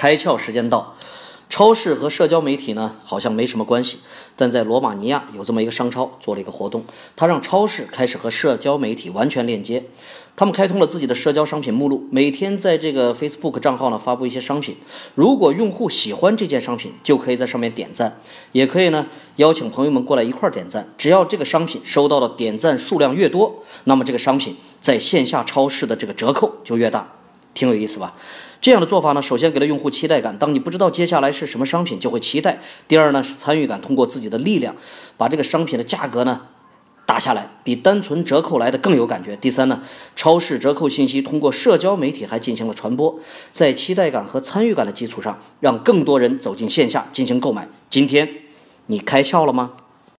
开窍时间到，超市和社交媒体呢好像没什么关系，但在罗马尼亚有这么一个商超做了一个活动，他让超市开始和社交媒体完全链接，他们开通了自己的社交商品目录，每天在这个 Facebook 账号呢发布一些商品，如果用户喜欢这件商品，就可以在上面点赞，也可以呢邀请朋友们过来一块儿点赞，只要这个商品收到的点赞数量越多，那么这个商品在线下超市的这个折扣就越大，挺有意思吧？这样的做法呢，首先给了用户期待感，当你不知道接下来是什么商品，就会期待。第二呢是参与感，通过自己的力量把这个商品的价格呢打下来，比单纯折扣来的更有感觉。第三呢，超市折扣信息通过社交媒体还进行了传播，在期待感和参与感的基础上，让更多人走进线下进行购买。今天你开窍了吗？